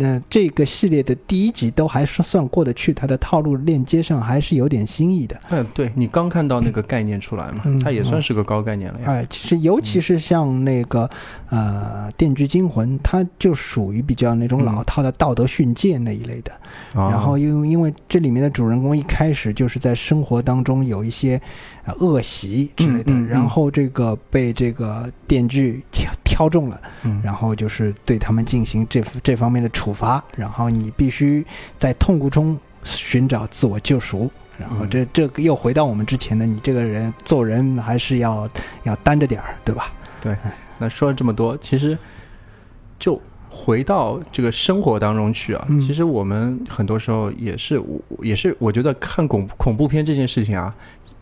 那、这个系列的第一集都还是算过得去，它的套路链接上还是有点新意的。嗯，对你刚看到那个概念出来嘛，嗯它也算是个高概念了呀。哎，其实尤其是像那个呃《电锯惊魂》，它就属于比较那种老嗯套的道德训诫那一类的。啊然后因为因为这里面的主人公一开始就是在生活当中有一些呃恶习之类的，然后这个被这个电锯挑挑中了，嗯然后就是对他们进行这这方面的处罚，然后你必须在痛苦中寻找自我救赎。然后嗯这这个又回到我们之前的，你这个人做人还是要要担着点儿，对吧？对那说了这么多，其实就回到这个生活当中去啊。嗯其实我们很多时候也是，我也是，我觉得看恐恐怖片这件事情啊，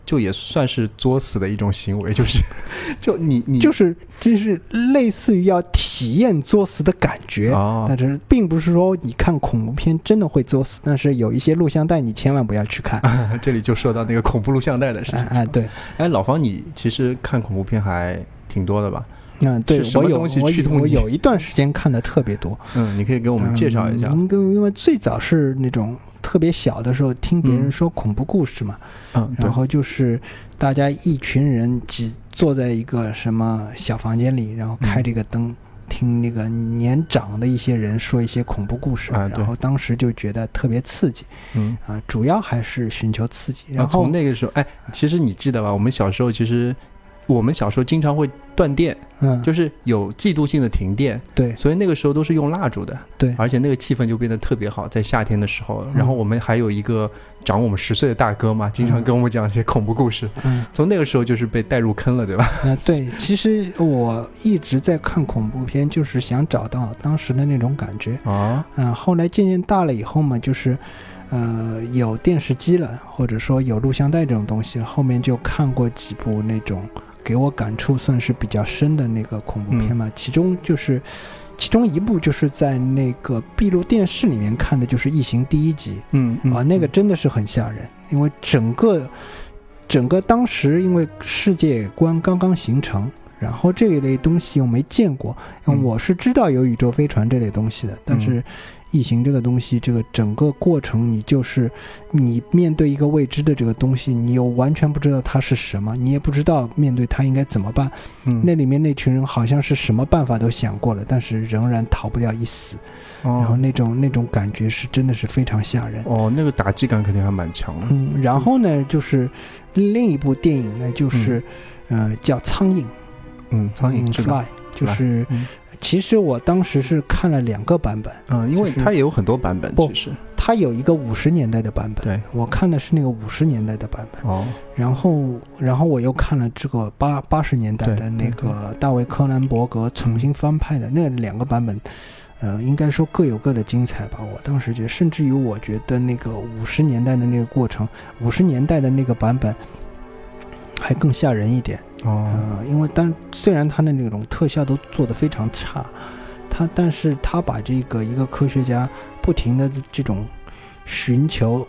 就也算是作死的一种行为，就是 就你你就是就是类似于要体验作死的感觉。啊但是并不是说你看恐怖片真的会作死，但是有一些录像带你千万不要去看。这里就说到那个恐怖录像带的事情。哎哎，对，哎，老方，你其实看恐怖片还挺多的吧？嗯，对什我有么东西我有一段时间看的特别多。嗯，你可以给我们介绍一下。嗯因为因为最早是那种特别小的时候听别人嗯说恐怖故事嘛，嗯，对然后就是大家一群人挤坐在一个什么小房间里，然后开这个灯。听那个年长的一些人说一些恐怖故事，啊然后当时就觉得特别刺激嗯。啊，主要还是寻求刺激。然后从那个时候，哎，其实你记得吧？我们小时候其实，我们小时候经常会断电，嗯，就是有季度性的停电，对所以那个时候都是用蜡烛的，对而且那个气氛就变得特别好，在夏天的时候。嗯然后我们还有一个长我们十岁的大哥嘛，经常跟我们讲一些恐怖故事。嗯从那个时候就是被带入坑了，对吧？啊，对，其实我一直在看恐怖片，就是想找到当时的那种感觉。啊，嗯，后来渐渐大了以后嘛，就是，呃，有电视机了，或者说有录像带这种东西了，后面就看过几部那种给我感触算是比较深的那个恐怖片嘛，其中就是。其中一部就是在那个闭路电视里面看的，就是《异形》第一集。嗯嗯啊，那个真的是很吓人，因为整个整个当时因为世界观刚刚形成，然后这一类东西又没见过，我是知道有宇宙飞船这类东西的，但是异形这个东西，这个整个过程，你就是你面对一个未知的这个东西，你又完全不知道它是什么，你也不知道面对它应该怎么办。嗯那里面那群人好像是什么办法都想过了，但是仍然逃不掉一死，然后哦那种那种感觉是真的是非常吓人。哦，那个打击感肯定还蛮强的。嗯，然后呢，就是另一部电影呢，就是、呃叫《苍蝇》，嗯，苍蝇。Fly，就是、嗯其实我当时是看了两个版本，嗯，因为它也有很多版本，不其实它有一个五十年代的版本，对我看的是那个五十年代的版本，哦，然后然后我又看了这个八八十年代的那个大卫柯南伯格重新翻拍的那两个版本。呃，应该说各有各的精彩吧。我当时觉得，甚至于我觉得那个五十年代的那个过程，五十年代的那个版本还更吓人一点。哦，呃，因为但虽然他的那种特效都做得非常差，他但是他把这个一个科学家不停的这种寻求，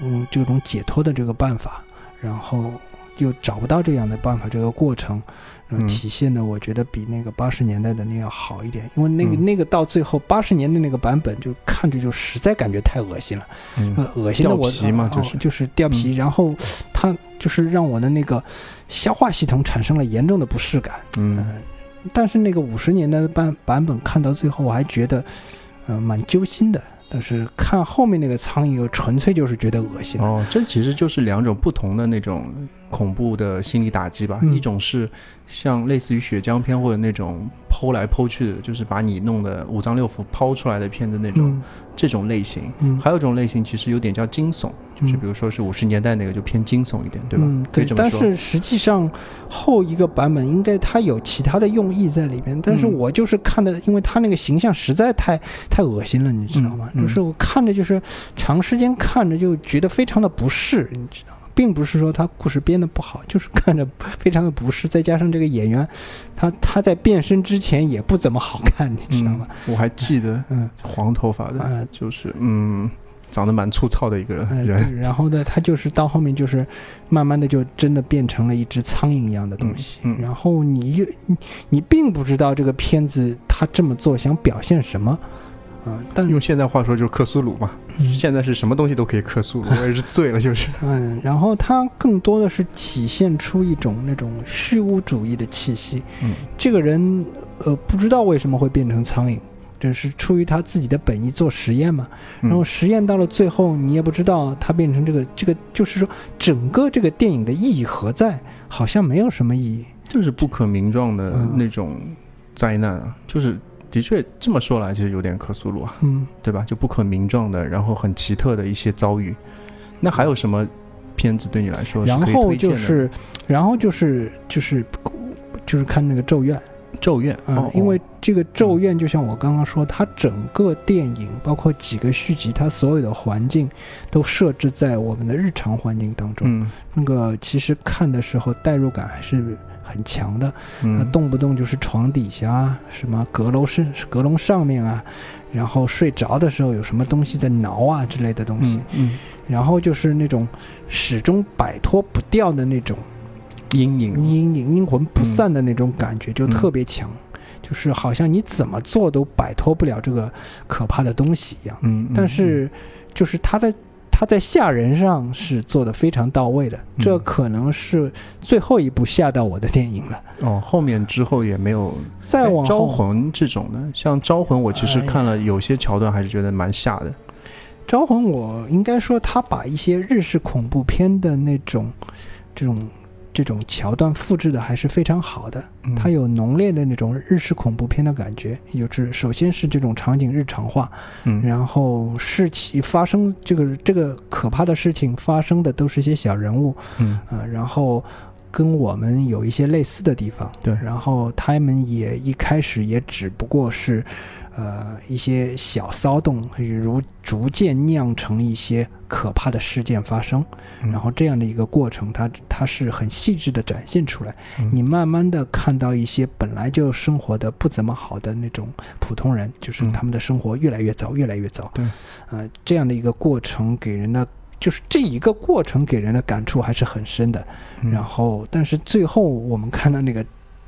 嗯，这种解脱的这个办法，然后又找不到这样的办法，这个过程，呃嗯。体现的我觉得比那个八十年代的那要好一点，因为那个、嗯。那个到最后八十年的那个版本就看着就实在感觉太恶心了，嗯。呃恶心的我掉皮嘛哦就是。嗯就是掉皮，然后它就是让我的那个消化系统产生了严重的不适感。嗯嗯，但是那个五十年代的版版本看到最后，我还觉得，嗯、蛮揪心的。但是看后面那个苍蝇，又纯粹就是觉得恶心。哦，这其实就是两种不同的那种恐怖的心理打击吧。嗯一种是像类似于血浆片或者那种剖来剖去的，就是把你弄得五脏六腑抛出来的片子那种、嗯这种类型。嗯，还有一种类型其实有点叫惊悚，就是比如说是五十年代那个就偏惊悚一点，对吧？但。是实际上后一个版本应该它有其他的用意在里边，但是嗯我就是看的，因为它那个形象实在太太恶心了，你知道吗？就是我看着就是长时间看着就觉得非常的不适，你知道吗？并不是说他故事编的不好，就是看着非常的不适，再加上这个演员，他他在变身之前也不怎么好看，你知道吗？嗯，我还记得嗯黄头发的，嗯就是嗯，长得蛮粗糙的一个呃，人。对 然后呢，他就是到后面就是慢慢的就真的变成了一只苍蝇一样的东西。嗯嗯然后你又你你并不知道这个片子他这么做想表现什么，嗯、但用现在话说就是克苏鲁嘛，嗯 现在是什么东西都可以克苏鲁，我也是醉了，就是。嗯，然后它更多的是体现出一种那种虚无主义的气息。嗯这个人呃不知道为什么会变成苍蝇，这是出于他自己的本意做实验嘛。嗯然后实验到了最后，你也不知道他变成这个这个，就是说整个这个电影的意义何在？好像没有什么意义。就是不可名状的嗯那种灾难啊，就是的确这么说来，其实有点克苏鲁啊，嗯，对吧？就不可名状的，然后很奇特的一些遭遇。那还有什么片子对你来说然后？就是，然后就是就是就是看那个《咒怨》咒怨，嗯，哦因为这个《咒怨》就像我刚刚说，它整个电影包括几个续集，它所有的环境都设置在我们的日常环境当中。嗯那个其实看的时候代入感还是很强的。那嗯动不动就是床底下啊，什么阁楼是阁楼上面啊，然后睡着的时候有什么东西在挠啊之类的东西，嗯嗯，然后就是那种始终摆脱不掉的那种阴影，阴影、阴魂不散的那种感觉，就特别强，就是好像你怎么做都摆脱不了这个可怕的东西一样。嗯，嗯但是，就是他在他在吓人上是做的非常到位的，这嗯可能是最后一部吓到我的电影了。哦，后面之后也没有再往哎招，魂这种的，像招魂，我其实看了有些桥段，还是觉得蛮吓的。招魂，我应该说他把一些日式恐怖片的那种这种这种桥段复制的还是非常好的。嗯。它有浓烈的那种日式恐怖片的感觉，就是首先是这种场景日常化，嗯。然后事情发生这个这个可怕的事情发生的都是一些小人物，嗯。呃，然后跟我们有一些类似的地方，对。然后他们也一开始也只不过是，呃，一些小骚动，如逐渐酿成一些可怕的事件发生，嗯。然后这样的一个过程，它它是很细致的展现出来，嗯。你慢慢的看到一些本来就生活的不怎么好的那种普通人，就是嗯。他们的生活越来越糟，越来越糟，对，呃，这样的一个过程给人的。就是这一个过程给人的感触还是很深的，嗯。然后，但是最后我们看到那个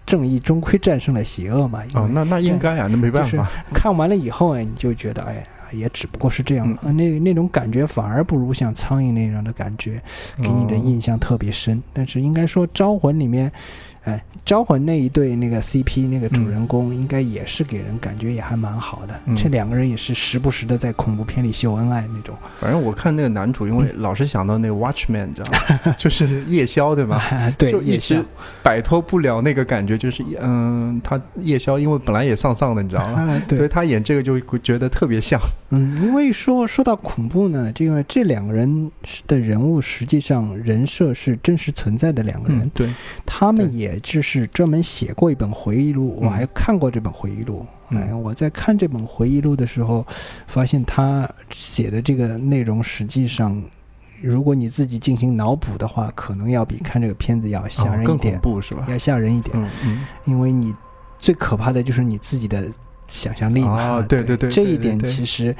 正义终归战胜了邪恶嘛，哦，那那应该啊，那没办法。看完了以后，哎，你就觉得，哎，也只不过是这样，嗯呃那那种感觉反而不如像苍蝇那样的感觉给你的哦印象特别深。但是应该说，《招魂》里面，哎，《招魂》那一对那个 CP 那个主人公，应该也是给人感觉也还蛮好的。嗯这两个人也是时不时的在恐怖片里秀恩爱那种。反正我看那个男主，因为老是想到那个 Watchman，你知道吗？就是夜宵，对吧？对，就一夜宵直摆脱不了那个感觉，就是嗯，他夜宵因为本来也丧丧的，你知道吗？啊，所以，他演这个就觉得特别像。嗯，因为说说到恐怖呢，这个这两个人的人物实际上人设是真实存在的两个人，嗯，对，他们对也就是专门写过一本回忆录，嗯我还看过这本回忆录。嗯哎，我在看这本回忆录的时候，发现他写的这个内容，实际上，如果你自己进行脑补的话，可能要比看这个片子要吓人一点恐，怖是吧？要吓人一点，嗯嗯，因为你最可怕的就是你自己的想象力嘛。哦对对对这一点其实。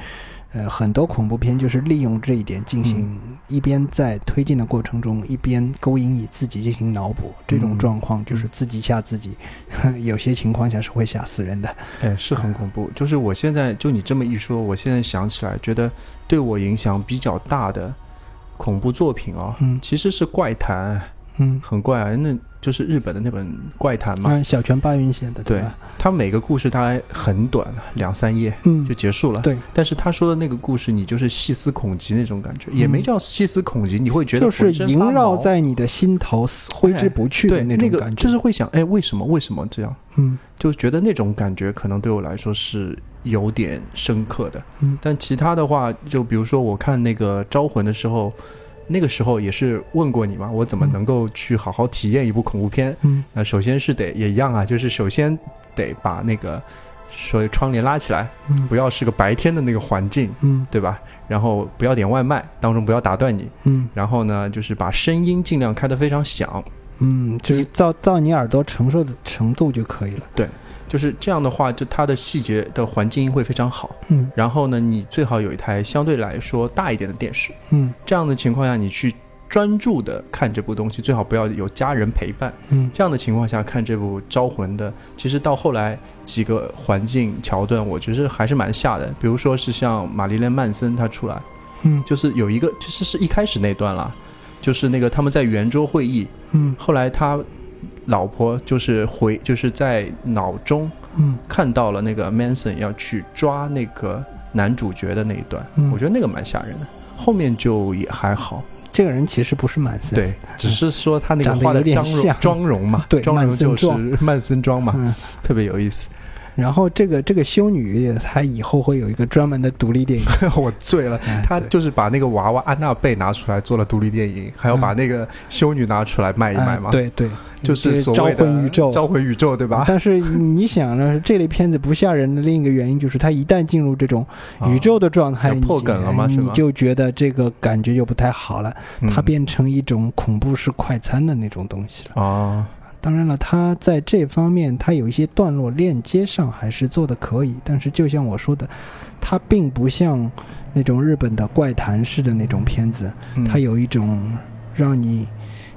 呃，很多恐怖片就是利用这一点进行，一边在推进的过程中，一边勾引你自己进行脑补。这种状况就是自己吓自己，有些情况下是会吓死人的。哎，是很恐怖。就是我现在就你这么一说，我现在想起来，觉得对我影响比较大的恐怖作品啊，嗯其实是《怪谈》，嗯，很怪啊，那就是日本的那本《怪谈》嘛。嗯，小泉八云写的，对吧？它每个故事大概很短，两三页嗯就，结束了。对，但是他说的那个故事，你就是细思恐极那种感觉，也没叫细思恐极，你会觉得嗯就是萦绕在你的心头，挥之不去的对那个那种感觉。就是会想，哎，为什么为什么这样？嗯就觉得那种感觉可能对我来说是有点深刻的。嗯但其他的话，就比如说我看那个《招魂》的时候，那个时候也是问过你嘛，我怎么嗯能够去好好体验一部恐怖片？嗯那首先是得也一样啊，就是首先得把那个所以窗帘拉起来，嗯不要是个白天的那个环境，嗯对吧？然后不要点外卖，当中不要打断你。嗯然后呢，就是把声音尽量开得非常响，嗯，就是到到你耳朵承受的程度就可以了。就是这样的话，就它的细节的环境音会非常好。嗯然后呢，你最好有一台相对来说大一点的电视。嗯这样的情况下，你去专注的看这部东西，最好不要有家人陪伴。嗯这样的情况下看这部《招魂》的，其实到后来几个环境桥段，我觉得还是蛮吓的。比如说是像玛丽莲·曼森她出来，嗯就是有一个其实是一开始那段啦，就是那个他们在圆桌会议，嗯后来他老婆就是回就是在脑中嗯看到了那个 Manson 要去抓那个男主角的那一段，嗯我觉得那个蛮吓人的。后面就也还好，这个人其实不是曼森。，对，只是说他那个画的妆容妆容嘛，对妆容就是曼森 曼森妆嘛，嗯。特别有意思。然后这个这个修女，她以后会有一个专门的独立电影。我醉了，她就是把那个娃娃安娜贝拿出来做了独立电影，还要把那个修女拿出来卖一卖哎嘛，，对对，就是所招谓的魂宇宙。召回宇宙，对吧？但是你想呢，这类片子不吓人的另一个原因就是，它一旦进入这种宇宙的状态，要破梗了吗你就觉得这个感觉就不太好了，嗯它变成一种恐怖式快餐的那种东西了。哦，当然了，他在这方面，他有一些段落链接上还是做的可以，但是就像我说的，他并不像那种日本的怪谈式的那种片子，嗯。它有一种让你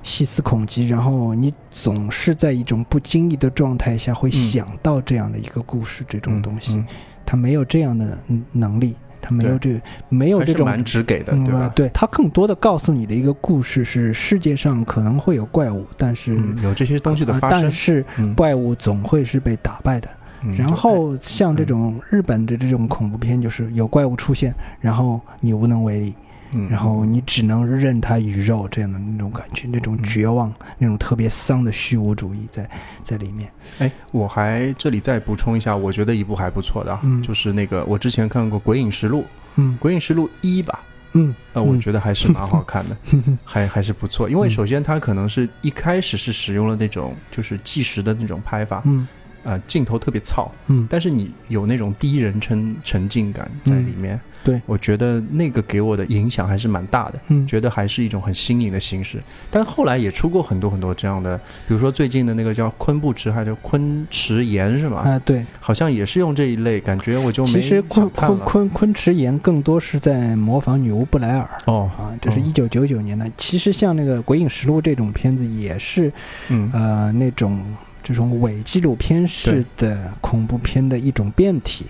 细思恐极，然后你总是在一种不经意的状态下会想到这样的一个故事，这种东西，嗯。它没有这样的嗯能力，它没有这没嗯有这种直给的，嗯对吧？对，它更多的告诉你的一个故事是世界上可能会有怪物，但是、嗯，有这些东西的啊发生但，是嗯，怪物总会是被打败的。嗯然后像这种日本的这种恐怖片，就是有怪物出现，然后你无能为力，嗯。然后你只能任它鱼肉这样的那种感觉，那种绝望，那种特别丧的虚无主义在在里面。哎，我还这里再补充一下，我觉得一部还不错的啊，嗯。就是那个我之前看过《鬼影实录》，《嗯鬼影实录一》吧，嗯。呃，我嗯觉得还是蛮好看的，还还是不错。因为首先它可能是一开始是使用了那种就是计时的那种拍法，嗯。呃，镜头特别糙，嗯。但是你有那种第一人称沉浸感在里面。嗯对我觉得那个给我的影响还是蛮大的。嗯觉得还是一种很新颖的形式，但后来也出过很多很多这样的，比如说最近的那个叫昆布池，还是昆池岩是吗？啊，对，好像也是用这一类，感觉我就没其实昆昆。昆昆池岩更多是在模仿女巫布莱尔。哦，啊，这是哦一九九九年的。其实像那个《鬼影实录》这种片子，也是嗯呃那种这种伪纪录片式的恐怖片的一种变体。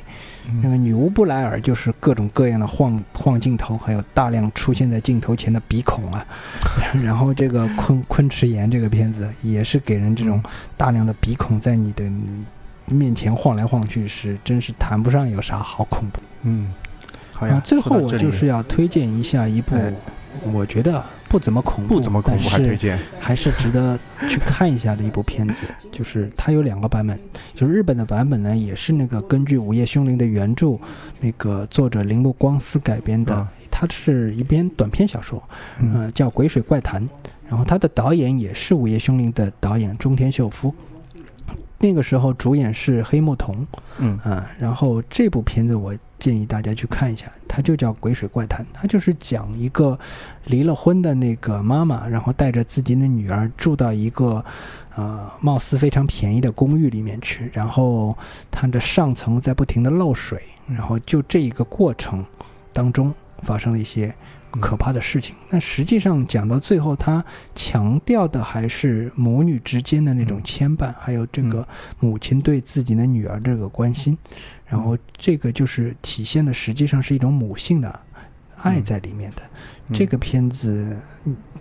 那嗯个女巫布莱尔就是各种各样的晃晃镜头，还有大量出现在镜头前的鼻孔啊。然后这个昆昆池岩这个片子也是给人这种大量的鼻孔在你的面前晃来晃去，是真是谈不上有啥好恐怖。嗯，好呀啊，。最后我就是要推荐一下一部哎，我觉得不怎么恐怖，不怎么恐怖，还推荐。还是值得去看一下的一部片子，就是它有两个版本，就是日本的版本呢，也是那个根据《午夜凶铃》的原著，那个作者铃木光司改编的啊，它是一篇短篇小说，嗯呃，叫《鬼水怪谈》，然后它的导演也是《午夜凶铃》的导演中田秀夫。那个时候主演是黑木瞳，嗯。啊，然后这部片子我建议大家去看一下，它就叫《鬼水怪谈》，它就是讲一个离了婚的那个妈妈，然后带着自己的女儿住到一个呃貌似非常便宜的公寓里面去，然后它的上层在不停的漏水，然后就这一个过程，当中发生了一些可怕的事情。但实际上讲到最后，他强调的还是母女之间的那种牵绊，还有这个母亲对自己的女儿这个关心。然后这个就是体现的，实际上是一种母性的爱在里面的。这个片子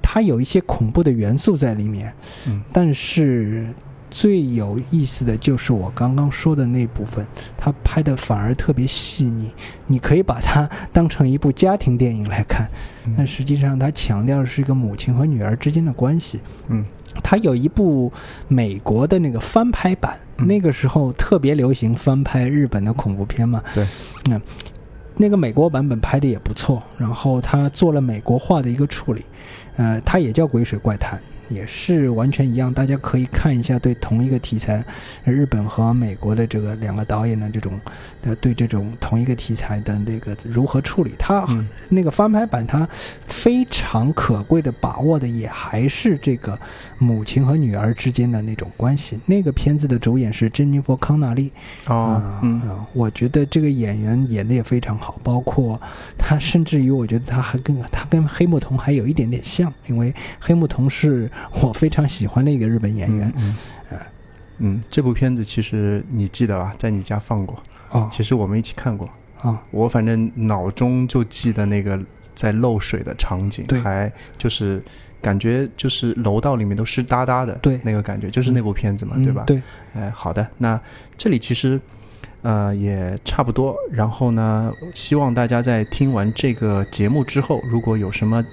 它有一些恐怖的元素在里面，嗯但是最有意思的就是我刚刚说的那部分，他拍的反而特别细腻。你可以把它当成一部家庭电影来看，嗯但实际上它强调的是一个母亲和女儿之间的关系。嗯他有一部美国的那个翻拍版，嗯那个时候特别流行翻拍日本的恐怖片嘛。对，那、那个美国版本拍的也不错，然后他做了美国化的一个处理，呃，它也叫《鬼水怪谈》。也是完全一样，大家可以看一下对同一个题材，日本和美国的这个两个导演的这种，呃，对这种同一个题材的这个如何处理。它嗯那个翻拍版，它非常可贵的把握的也还是这个母亲和女儿之间的那种关系。那个片子的主演是珍妮佛·康纳利，哦啊嗯啊我觉得这个演员演的也非常好，包括他，甚至于我觉得他还跟他跟黑木瞳还有一点点像，因为黑木瞳是 我非常喜欢的一个日本演员。嗯嗯嗯，这部片子其实你记得吧，在你家放过，哦其实我们一起看过。啊，我反正脑中就记得那个在漏水的场景，对还就是感觉就是楼道里面都湿哒哒的，对那个感觉就是那部片子嘛，嗯对吧？对，哎，好的，那这里其实呃也差不多。然后呢，希望大家在听完这个节目之后，如果有什么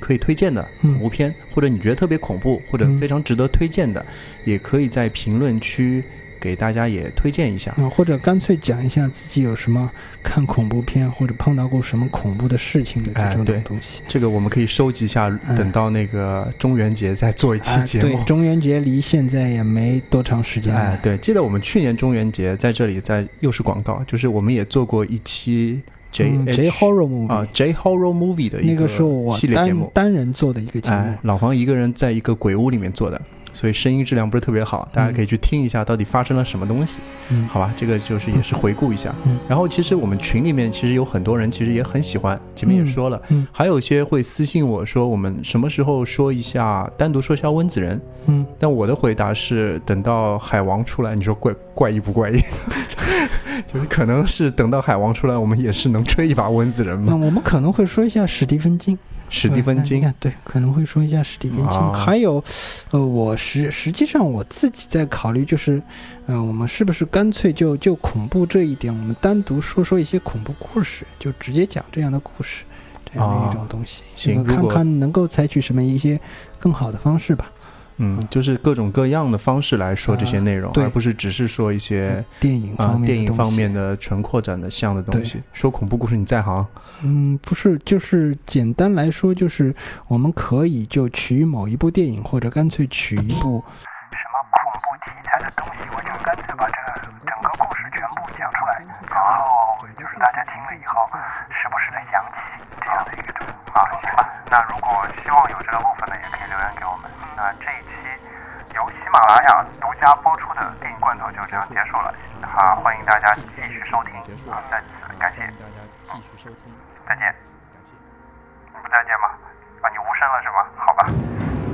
可以推荐的嗯恐怖片，或者你觉得特别恐怖，或者嗯非常值得推荐的，也可以在评论区给大家也推荐一下。啊，或者干脆讲一下自己有什么看恐怖片或者碰到过什么恐怖的事情的这种东西。这个我们可以收集一下，嗯等到那个中元节再做一期啊，节目。对，中元节离现在也没多长时间了。哎，对，记得我们去年中元节在这里，在又是广告，就是我们也做过一期 J J horror movie 啊 J horror movie 的一那个是我单系列节目。单人做的一个节目。哎，，老黄一个人在一个鬼屋里面做的，所以声音质量不是特别好，大家可以去听一下到底发生了什么东西。嗯，好吧，这个就是也是回顾一下。嗯然后其实我们群里面其实有很多人其实也很喜欢，前面也说了，嗯还有一些会私信我说我们什么时候说一下单独说一下温子仁，嗯，但我的回答是等到海王出来，你说怪怪异不怪异？就是可能是等到海王出来，我们也是能吹一把温子仁嘛。那我们可能会说一下史蒂芬金，史蒂芬金对，可能会说一下史蒂芬金。啊还有，呃，我实实际上我自己在考虑，就是，呃，我们是不是干脆就就恐怖这一点，我们单独说说一些恐怖故事，就直接讲这样的故事，这样的一种东西，行如果看能够采取什么一些更好的方式吧。嗯，就是各种各样的方式来说这些内容，啊而不是只是说一些电影啊、方面的电影方面的纯扩展的像的东西。说恐怖故事你在行，嗯，不是，就是简单来说，就是我们可以就取某一部电影，或者干脆取一部什么恐怖题材的东西，我就干脆把这个然后就是大家听了以后，时不时的想起这样的一个种啊，行吧。那如果希望有这个部分的，也可以留言给我们。那这一期由喜马拉雅独家播出的电影罐头就这样结束了，啊，欢迎大家继续收听啊，再次感谢，大家继续收听，再见。感谢。你不再见吗？啊，你无声了是吗？好吧。